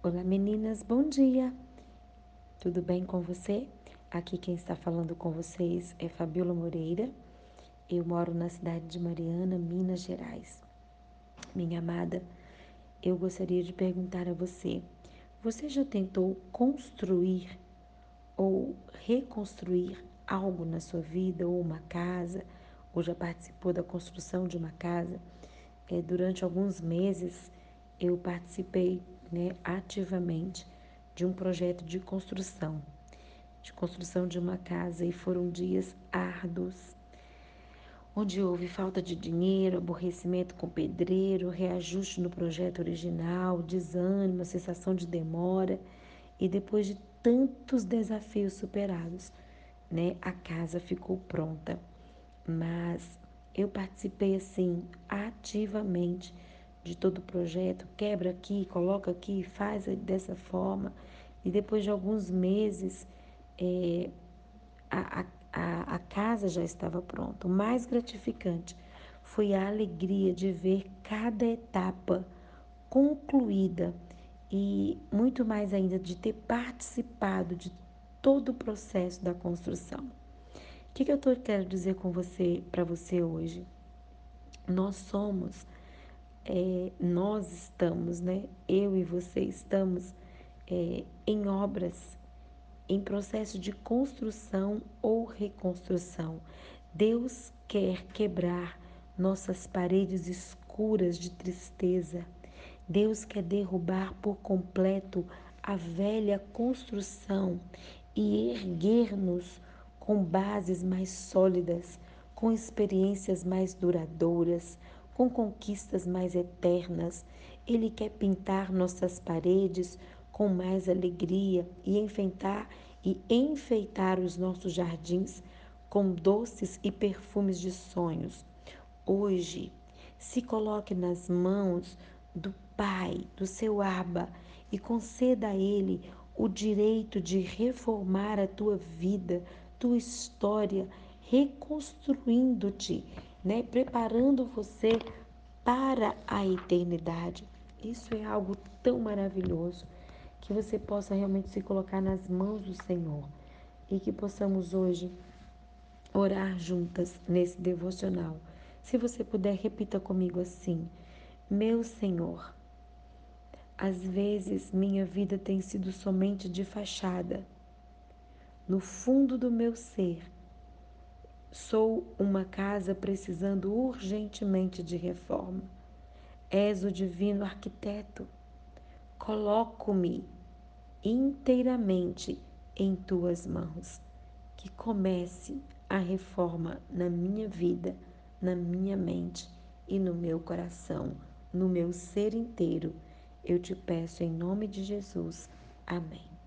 Olá meninas, bom dia! Tudo bem com você? Aqui quem está falando com vocês é Fabiola Moreira. Eu moro na cidade de Mariana, Minas Gerais. Minha amada, eu gostaria de perguntar a você: você já tentou construir ou reconstruir algo na sua vida, ou uma casa, ou já participou da construção de uma casa? É, durante alguns meses eu participei né, ativamente de um projeto de construção, de construção de uma casa e foram dias árduos, onde houve falta de dinheiro, aborrecimento com o pedreiro, reajuste no projeto original, desânimo, sensação de demora e depois de tantos desafios superados, né, a casa ficou pronta. Mas eu participei assim ativamente de todo o projeto, quebra aqui, coloca aqui, faz dessa forma. E depois de alguns meses, é, a, a, a casa já estava pronta. O mais gratificante foi a alegria de ver cada etapa concluída e muito mais ainda de ter participado de todo o processo da construção. O que, que eu tô, quero dizer com você, para você hoje? Nós somos é, nós estamos, né? Eu e você estamos é, em obras, em processo de construção ou reconstrução. Deus quer quebrar nossas paredes escuras de tristeza. Deus quer derrubar por completo a velha construção e erguer-nos com bases mais sólidas, com experiências mais duradouras, com conquistas mais eternas. Ele quer pintar nossas paredes com mais alegria e enfeitar e enfeitar os nossos jardins com doces e perfumes de sonhos. Hoje, se coloque nas mãos do Pai, do seu Aba, e conceda a Ele o direito de reformar a tua vida, tua história, reconstruindo-te né? Preparando você para a eternidade. Isso é algo tão maravilhoso que você possa realmente se colocar nas mãos do Senhor e que possamos hoje orar juntas nesse devocional. Se você puder, repita comigo assim: Meu Senhor, às vezes minha vida tem sido somente de fachada. No fundo do meu ser, Sou uma casa precisando urgentemente de reforma. És o divino arquiteto. Coloco-me inteiramente em tuas mãos. Que comece a reforma na minha vida, na minha mente e no meu coração, no meu ser inteiro. Eu te peço em nome de Jesus. Amém.